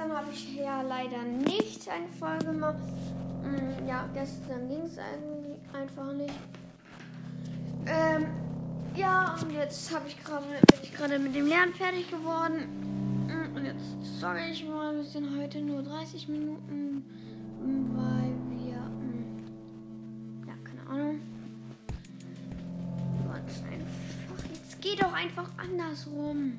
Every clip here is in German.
gestern habe ich ja leider nicht eine Folge gemacht. Mm, Ja, gestern ging es einfach nicht. Ähm, ja, und jetzt habe ich gerade, bin ich gerade mit dem Lernen fertig geworden. Mm, Und jetzt sage ich mal, wir sind heute nur 30 Minuten, weil wir, mm, ja, keine Ahnung. Einfach, jetzt geht doch einfach andersrum.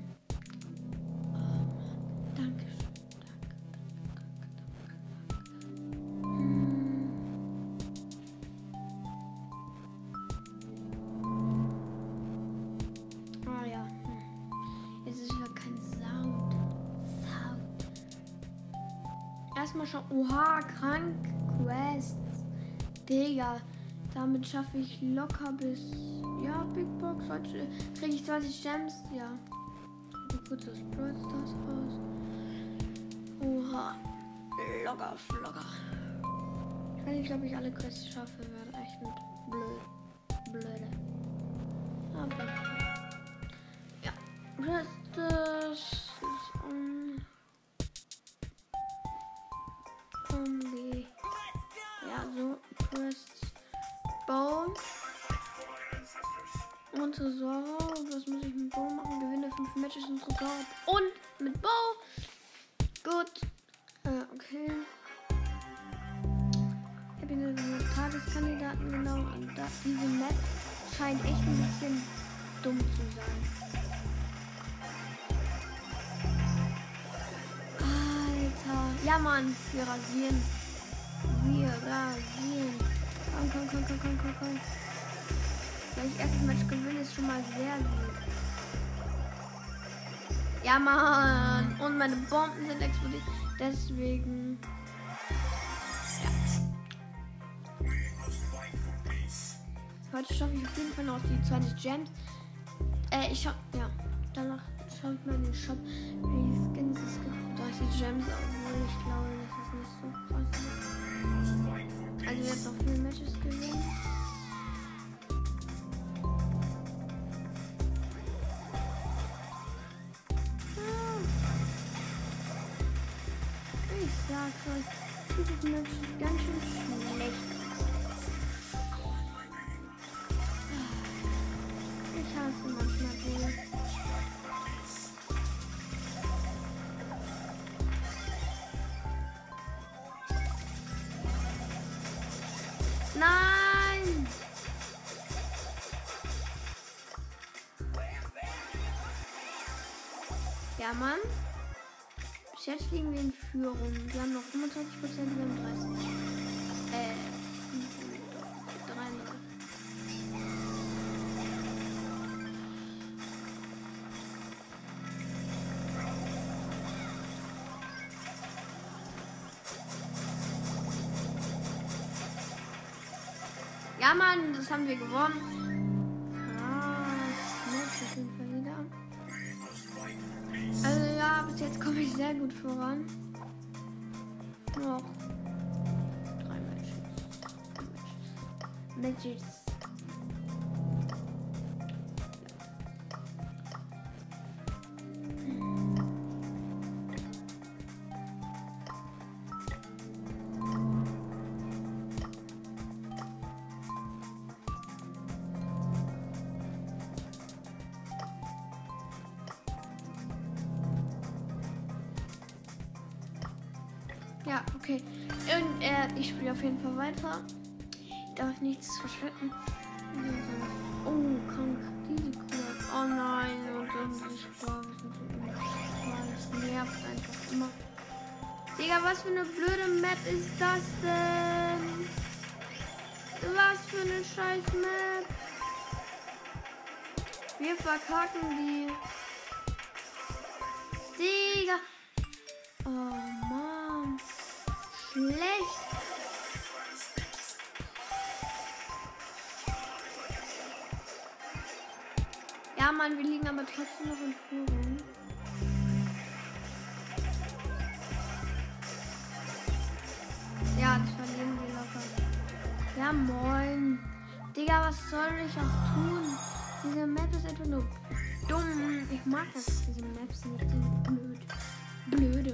Oha, krank. Quests. Digga. Damit schaffe ich locker bis. Ja, Big Box. Heute kriege ich 20 Gems. Ja. Ich kurz das Brawl Stars aus. Oha. Locker, locker. Ich weiß nicht, ob ich alle Quests schaffe. Wäre echt mit blöd. Blöde. Aber. Ja, das, Wir rasieren. Wir rasieren. Komm, komm, komm, komm, komm, komm, komm. Wenn ich erstes Match gewinne, ist schon mal sehr gut. Ja, Mann. Und meine Bomben sind explodiert. Deswegen. Heute schaffe ich auf jeden Fall noch die 20 Gems. Äh, ich hab, ja, danach schaue ich mal in den Shop, wie Skins es gibt. 30 Gems, obwohl ich glaube, so krass. Also jetzt noch viele Matches gewinnen. Ah. Ich sag's euch, dieses Match ist ganz schön schlecht. Ja, Mann. Bis jetzt liegen wir in Führung. Wir haben noch 25%, wir haben 30. Äh, 33. Ja, Mann, das haben wir gewonnen. Matches. Ja, okay. Und äh, ich spiele auf jeden Fall weiter. Darf nichts verschrecken. Oh, krank. Diese Kuh. Oh nein. Und unsichtbar. Das nervt einfach immer. Digga, was für eine blöde Map ist das denn? Was für eine scheiß Map. Wir verkacken die. Trotzdem noch in Führung. Ja, das verlieren wir locker. Ja, moin. Digga, was soll ich auch tun? Diese Map ist einfach nur dumm. Ich mag das, diese Maps sind blöd. Blöde.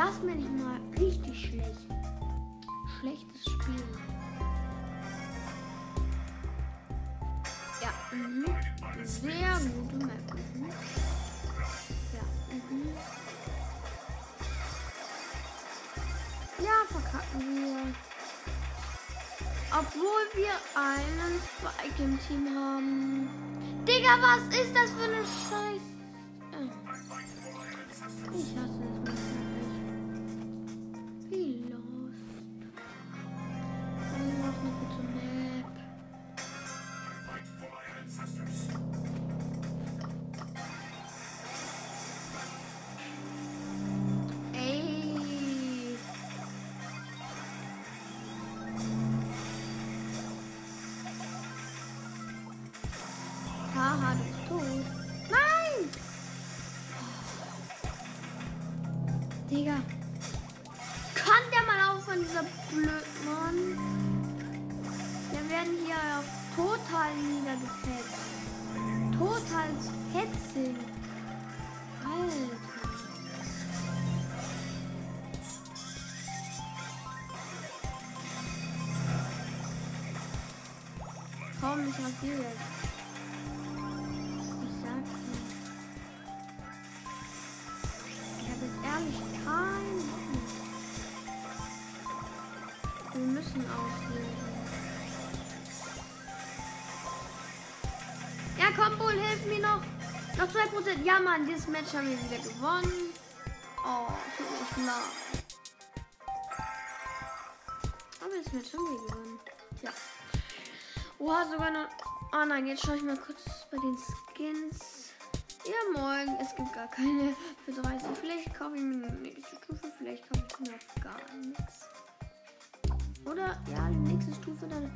Das nenne ich mal richtig schlecht. Schlechtes Spiel. Ja, mhm. Sehr gute Map. Mhm. Ja, mhm. Ja, verkacken wir. Obwohl wir einen Spike im Team haben. Digga, was ist das für eine Scheiße? Total niedergefetzt. Total fetzig. Alter. Komm, ich rasiere jetzt. Ja, Mann, dieses Match haben wir wieder gewonnen. Oh, tut mir echt leid. Aber das Match haben wir gewonnen. Ja. Oha, sogar noch. Oh nein, jetzt schaue ich mal kurz bei den Skins. Ja, morgen. Es gibt gar keine für 30. Vielleicht kaufe ich mir eine nächste Stufe. Vielleicht kaufe ich mir auch gar nichts. Oder, ja, die nächste Stufe, dann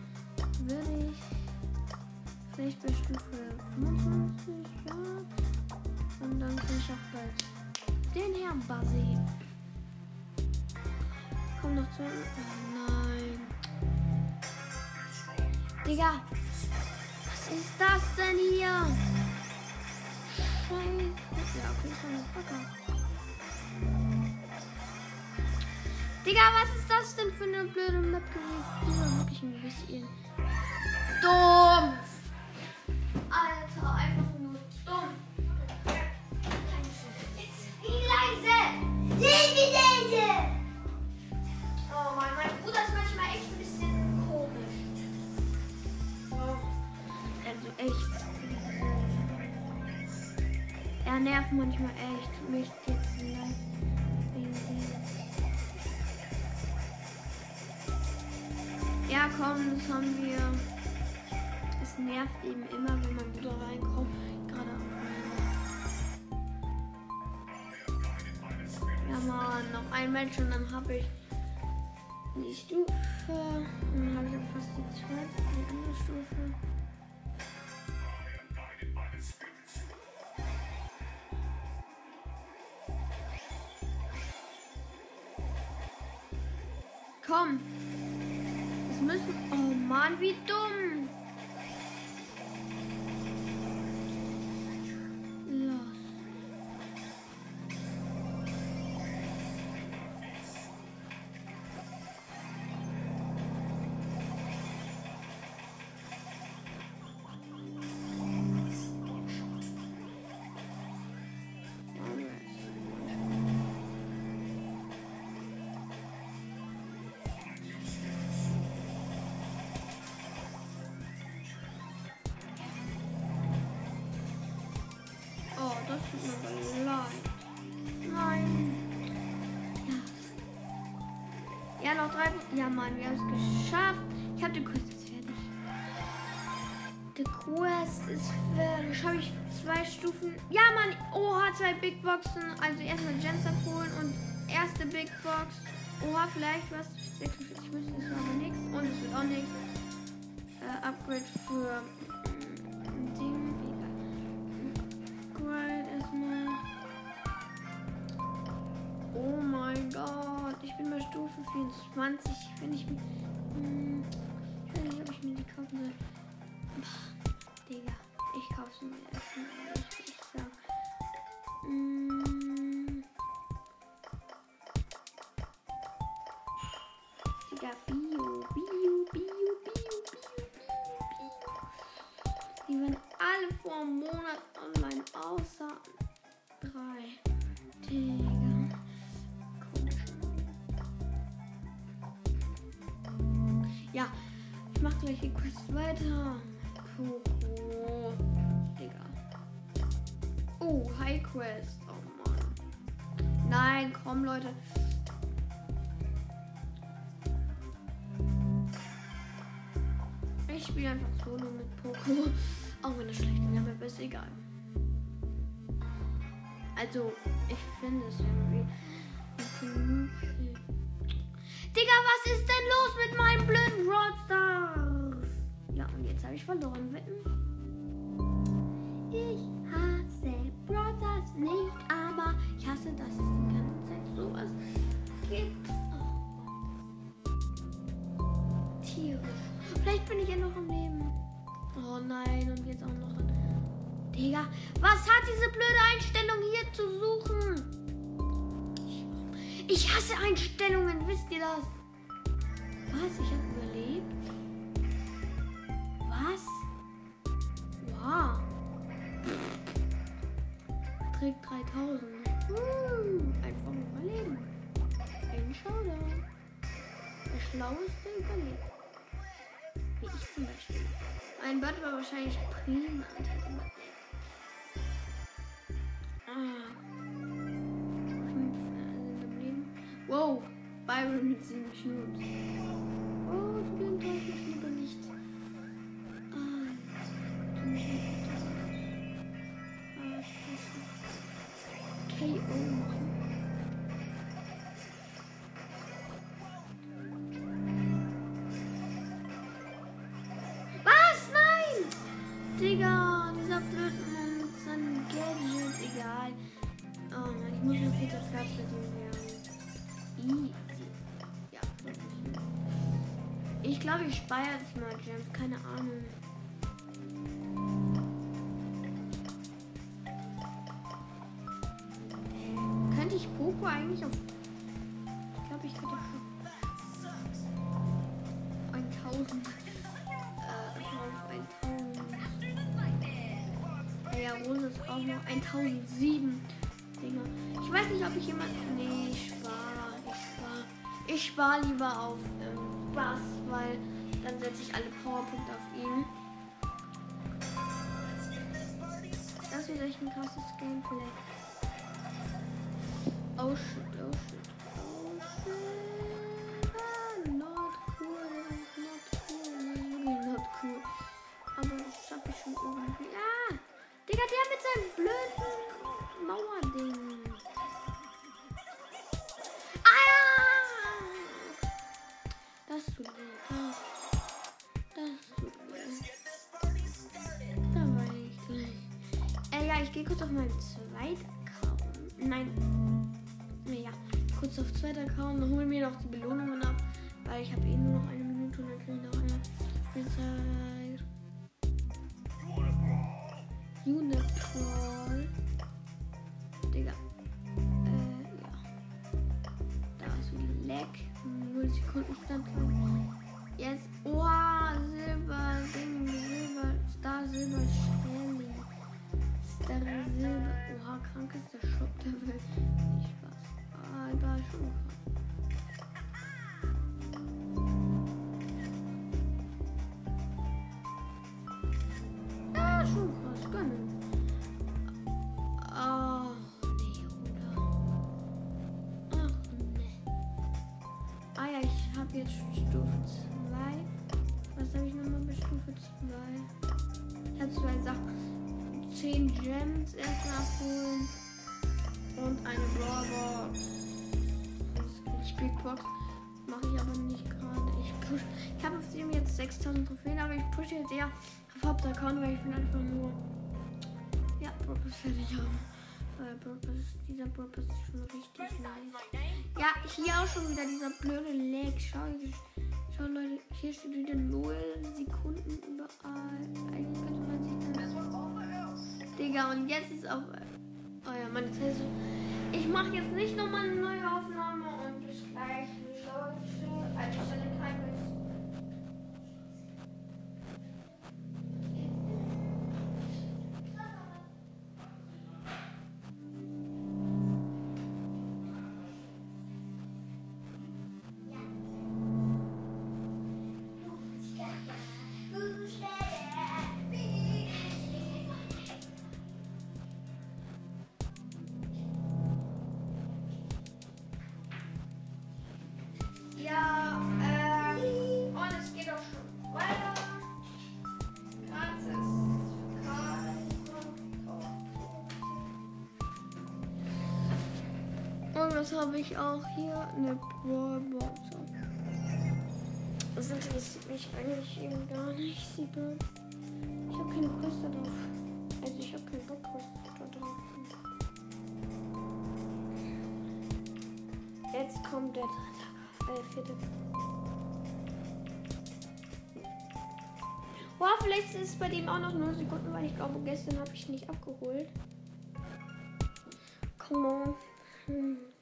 würde ich vielleicht bei Stufe 25, ja. Und dann kann ich auch bald den Herrn Basi. Komm noch zu. Oh nein. Digga. Was ist das denn hier? Scheiße. Ja, okay, das verkaufen. Digga, was ist das denn für eine blöde Map gewesen? Die war wirklich ein bisschen dumm. Er nervt manchmal echt. Mich jetzt leid. Ja, komm, das haben wir. Es nervt eben immer, wenn mein Bruder reinkommt. Gerade auf. Ja, Mann, noch ein Match und dann habe ich die Stufe. Und dann habe ich auch fast die zweite, die andere Stufe. Das. Nein. Ja. Ja, noch drei. Ja, Mann, wir haben es geschafft. Ich habe den Quest jetzt fertig. Der Quest ist fertig. Habe ich zwei Stufen. Ja, Mann. Oha, zwei Big Boxen. Also erstmal Gems abholen und erste Big Box. Oha, vielleicht was. 46 müssen ist aber nichts. Und es wird auch nichts. Äh, Upgrade für 24. Wenn ich mir. Hm, ich weiß nicht, ob ich mir die kaufen soll. Pah, Digga. Ich kaufe sie mir erstmal. Ich würde sagen. Hm. Digga, Bio, Bio, Bio, Bio, Bio, Bio, Bio. Die waren alle vor einem Monat ich mach gleich die Quest weiter. Coco. Digga. Oh, High Quest. Oh Mann. Nein, komm, Leute. Ich spiele einfach solo mit Poco. Auch wenn es schlecht wäre, aber ist egal. Also, ich finde es irgendwie. Digga, was ist denn los mit meinem blöden Roadstars? Und jetzt habe ich verloren. Wetten? Ich hasse Brothers nicht, aber ich hasse, dass es die ganze Zeit sowas gibt. Oh. Tierisch. Vielleicht bin ich ja noch am Leben. Oh nein, und jetzt auch noch. Digga, was hat diese blöde Einstellung hier zu suchen? Ich, hasse Einstellungen, wisst ihr das? Was? Ich habe überlebt? Schlaueste überlebt. Wie ich zum Beispiel. Ein Bot war wahrscheinlich prima und hätte man Ah. Fünf sind am Leben. Wow, Byron mit sieben Cubes. Digga, dieser blöde Mann mit seinem Gadget, egal. Oh nein, ich muss nur vierter Platz mit ihm werden. Easy. Ja, wirklich. Ich glaube, ich speichere jetzt mal Gems, keine Ahnung. Auch noch 1007 Dinger. Ich weiß nicht, ob ich jemand. Nee, ich spare. Ich spare. Ich spare lieber auf ähm, Bass, weil dann setze ich alle Powerpunkte auf ihn. Das wird echt ein krasses Gameplay. Oh gehe kurz auf meinen zweiten Account. Nein. Nee, ja. Kurz auf zweiter Account und hol mir noch die Belohnungen ab. Weil ich habe eh nur noch eine Minute und dann kriege ich noch eine Spielzeit. Unicorn. Digga. Äh, ja. Da ist ein Leck. 0 Sekunden Stand. Jetzt Stufe 2. Was habe ich nochmal bei Stufe 2? Ich habe zwei Sachen. 10 Gems erstmal abholen. Und eine Brawlbox. Das. Mache ich aber nicht gerade. Ich push. Ich habe auf dem jetzt 6000 Trophäen, aber ich pushe jetzt eher auf Hauptaccount, weil ich will einfach nur. Ja, Purpose fertig haben. Weil Purpose, dieser Purpose ist schon richtig nice. Ja, hier auch schon wieder dieser blöde Lag. Schau, schau Leute, hier steht wieder 0 Sekunden überall. Eigentlich könnte man sich dann. Digga, und jetzt ist auch. Oh ja, meine Zeit Ich mache jetzt nicht nochmal eine neue Aufnahme und bis gleich, Leute. Also, ich stelle kein was habe ich auch hier? Eine Brawlbox. Das interessiert mich eigentlich eben gar nicht. Ich habe keine Quest da drauf. Also ich habe keinen Bock Quest da drauf. Jetzt kommt der dritte, äh, vierte. Wow, vielleicht ist es bei dem auch noch 0 Sekunden, weil ich glaube, gestern habe ich nicht abgeholt. Come on. Hm.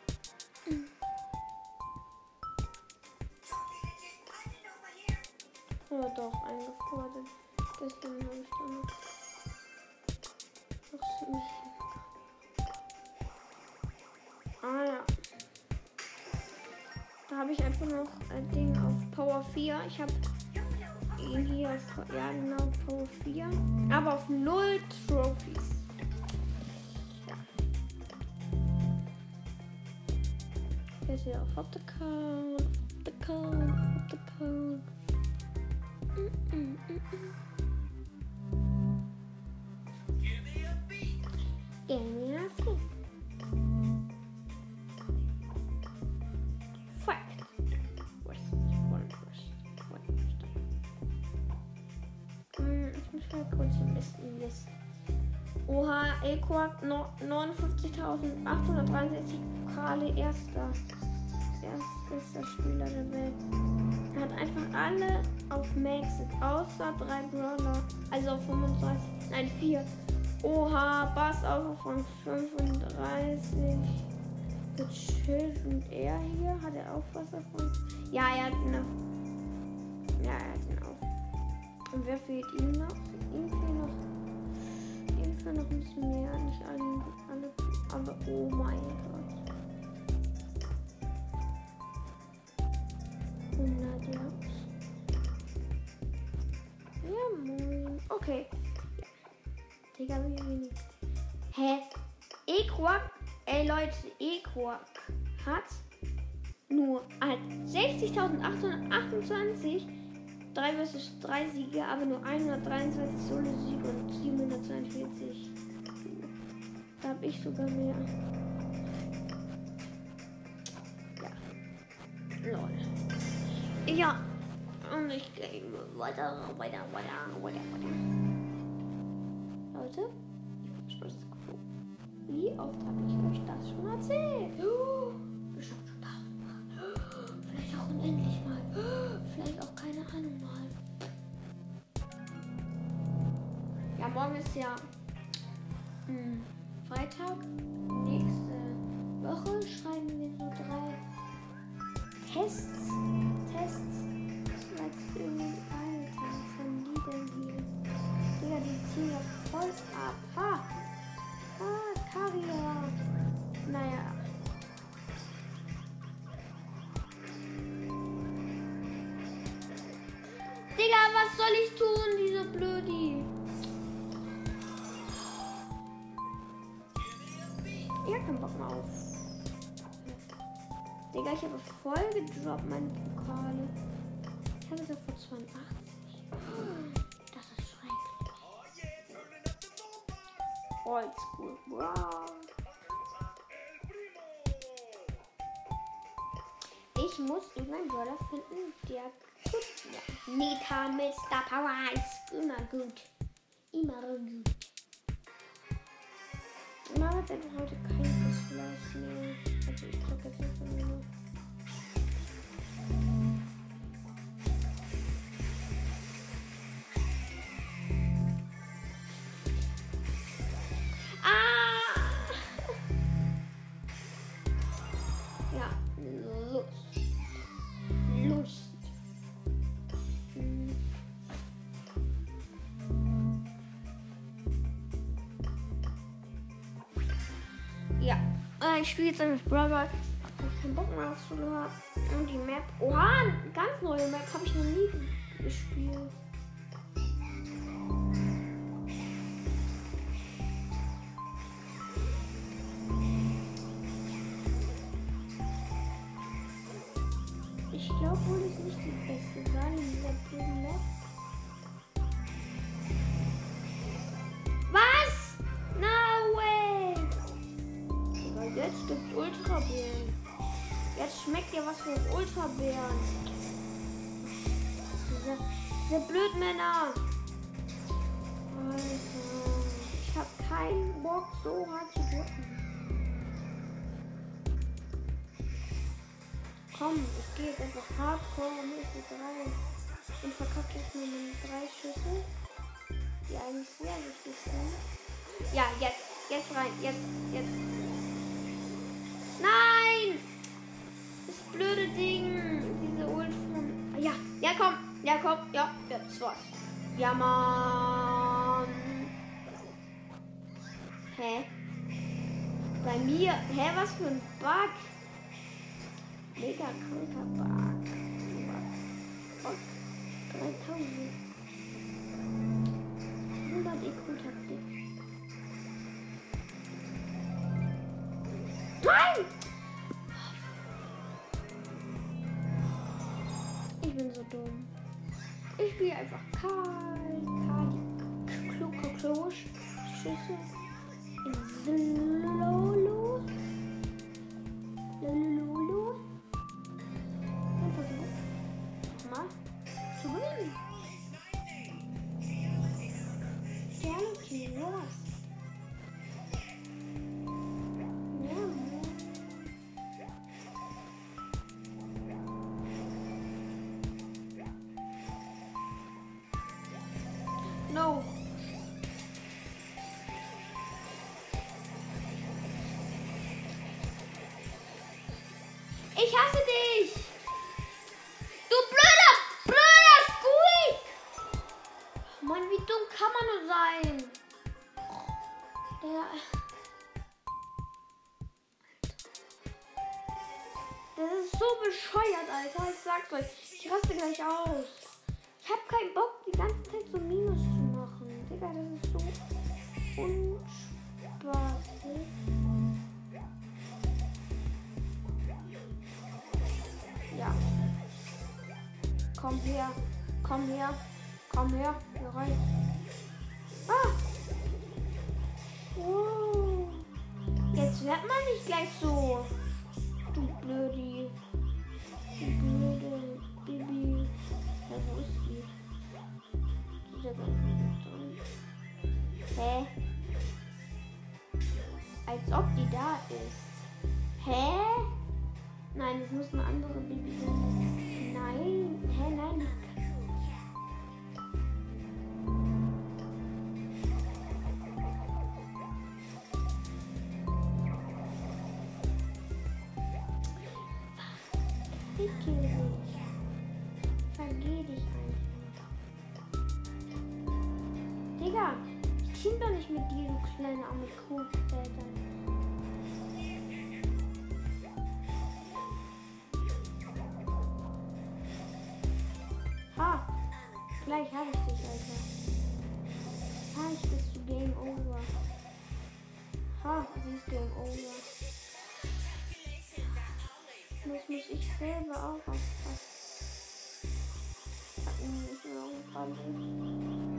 Oh, doch, eingefordert. Gestern habe ich da noch. Noch ziemlich Ah ja. Da habe ich einfach noch ein Ding auf Power 4. Ich habe ihn hier auf, ja genau, Power 4. Aber auf 0 Trophies. Ja. Hier ist ja auf Hauptaccount, Hauptaccount, Hauptaccount. Mm, mm, mm, mm. Give me a beat. Mal kurz ein bisschen listen. Oha, Equark no- 59.863 Pokale, erster. Erster Spieler der Welt. Er hat einfach alle auf Maxit, außer drei Brawler. Also auf 35, nein, vier. Oha, Bass auch von 35. Mit Schild und er hier. Hat er auch was davon? Ja, er hat ihn auch. Ja, er hat ihn auch. Und wer fehlt ihm noch? Ihm fehlt noch. Ihm fehlt noch ein bisschen mehr. Nicht alle, alle aber oh mein Gott. Okay. Digga, wie wenig. Hä? Equark? Ey, Leute, Equark hat nur halt 60.828 3 vs 3 Siege, aber nur 123 Solo-Siege und 742. Da habe ich sogar mehr. Weiter, weiter, weiter, weiter, weiter. Leute, ich Gefühl. Wie oft habe ich euch das schon erzählt? Bestimmt schon tausendmal. Vielleicht auch unendlich mal. Vielleicht auch keine Ahnung mal. Ja, morgen ist ja hm, Freitag. Nächste Woche schreiben wir so drei Tests. Tests. Digga, was soll ich tun, diese Blödi? Ich hab keinen Bock mehr auf. Digga, ich habe voll gedroppt meine Pokale. Ich hatte so vor 82. Das ist schrecklich. Oldschool. Wow. Ich muss irgendeinen Brawler finden, der ja. Nita, Mr. Power ist immer gut. Immer gut. Mama hat heute kein Fleisch mehr. Also ich drücke jetzt einfach nur. Ah! Ich spiele jetzt mit Brother. Ich hab keinen Bock mehr auf Solo. Und die Map. Oha, ganz neue Map habe ich noch nie gespielt. Jetzt nur meine drei Schüsse. Die eigentlich sehr wichtig sind. Ja, jetzt, jetzt rein, jetzt, jetzt. Nein! Das blöde Ding. Diese Ult von. Ja, ja, komm. Ja, komm. Ja, jetzt war's. Ja, Mann. Hä? Bei mir? Hä, was für ein Bug? Mega kranker Bug. Bug. 3000. 100 IQ-Taktik. He. Komm her. Hier rein. Ah! Wow. Jetzt wird man nicht gleich so. Du Blödi. Du blöde Bibi. Ja, wo ist die? Die ist ja drin. Hä? Als ob die da ist. Hä? Nein, es muss eine andere Bibi sein. Nein. Hä, nein. Gleich habe ich dich, Alter. Ha, ich bist du Game Over. Ha, sie ist Game Over. Muss, muss ich selber auch aufpassen. Ich hab nämlich nur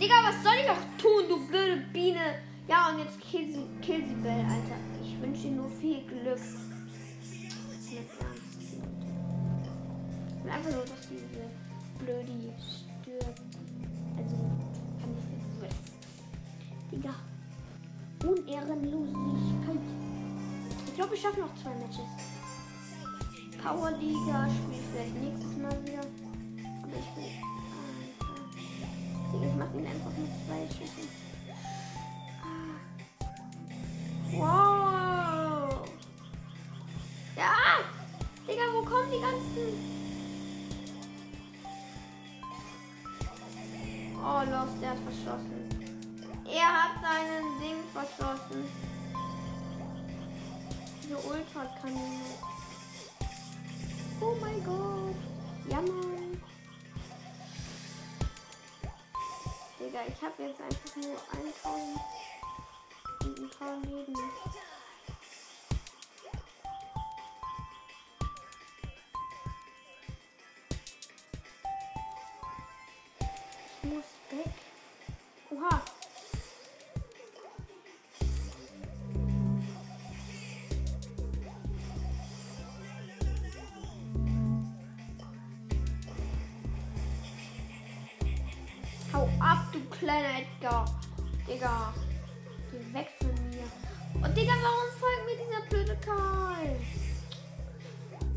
Digga, was soll ich auch tun, du blöde Biene? Ja, und jetzt kill sie, kill sie Bell, Alter. Ich wünsche ihr nur viel Glück. Ernst. Und einfach nur, dass diese Blödi stirbt. Also, kann ich nicht. Digga. Unehrenlosigkeit. Ich glaube, ich schaffe noch zwei Matches. Power Liga spiele ich vielleicht nächstes Mal wieder. Aber ich. Alter. Digga, ich mache ihn einfach mit zwei Schüssen. Wow! Ja! Digga, wo kommen die ganzen. Oh, Lost, der hat verschossen. Er hat seinen Ding verschossen. Diese Ultrakanone. Oh mein Gott. Ja, Mann. Digga, ich habe jetzt einfach nur 1000 und ein paar Leben. Kleiner Edgar. Digga. Geh weg von mir. Und Digga, warum folgt mir dieser blöde Karl?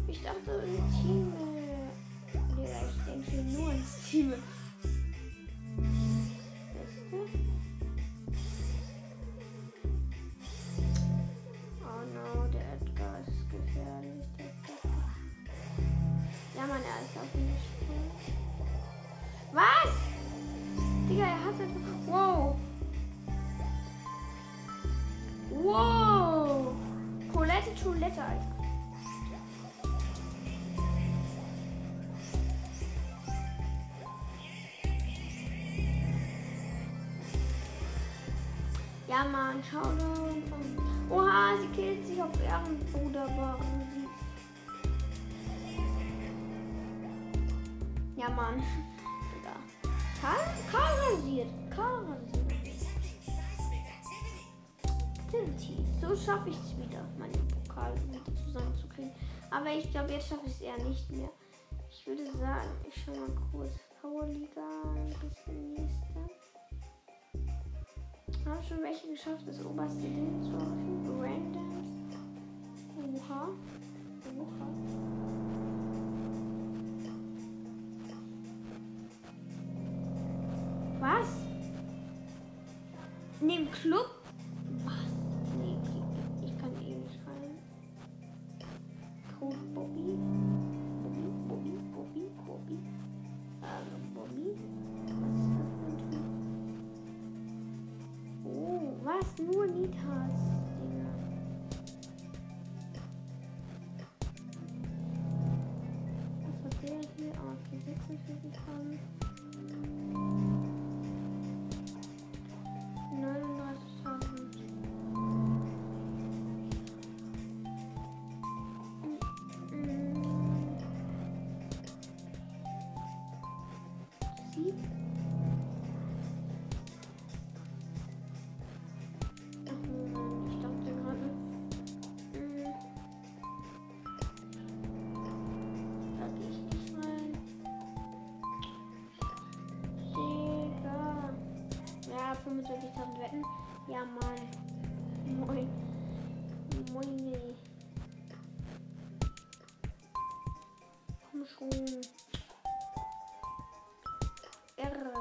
Ich dachte im Team. äh, Digga, ich denke nur ins Team. Ja, Mann, schau da. Oha, sie killt sich auf Ehrenbruder Ja, Mann. Digga. Karl, Karl rasiert. Karl rasiert. Activity. So schaffe ich es wieder, meine Pokal wieder zusammenzukriegen. Aber ich glaube, jetzt schaffe ich es eher nicht mehr. Ich würde sagen, ich schau mal kurz. Powerliga, ein bisschen nächste. Haben schon welche geschafft, das oberste Ding zu machen? Randoms. Oha. Oha. Was? In dem Club? 25.000 Wetten. Ja, Mann. Moin. Moin. Komm schon. Irre.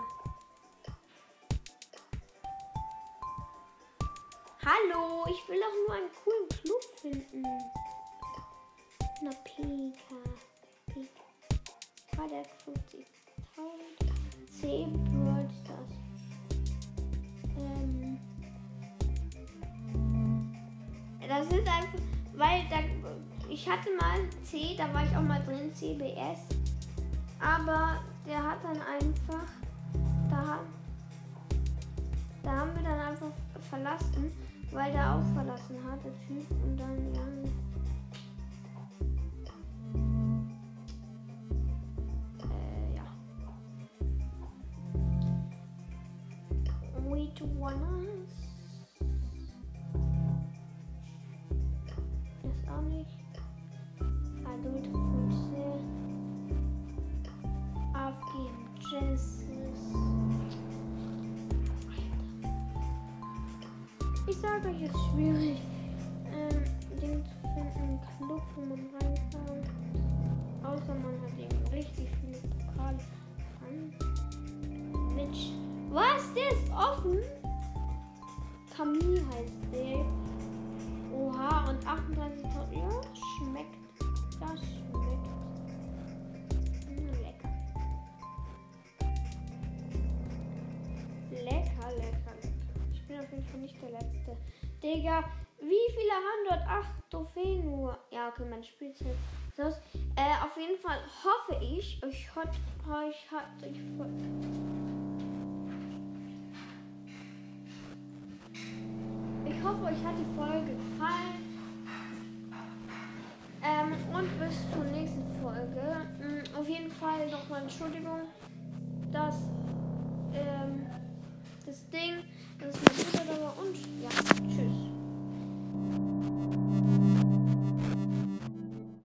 Hallo, ich will doch nur einen coolen Club finden. Na, Pika. Pika. War der 50.000? 10 Brawl Stars. Ähm. Das ist einfach, weil da, ich hatte mal C, da war ich auch mal drin, CBS. Aber der hat dann einfach, da, da haben wir dann einfach verlassen, weil der auch verlassen hat, der Typ. Und dann, ja. 我呢？Digga, wie viele haben dort? Acht Trophäen nur. Ja, okay, mein Spielzeit. So, äh, auf jeden Fall hoffe ich, euch hat euch hat euch voll. Ich hoffe, euch hat die Folge gefallen. Ähm, und bis zur nächsten Folge. Mm, auf jeden Fall nochmal Entschuldigung, dass ähm, das Ding, dass mein Bruder da und ja.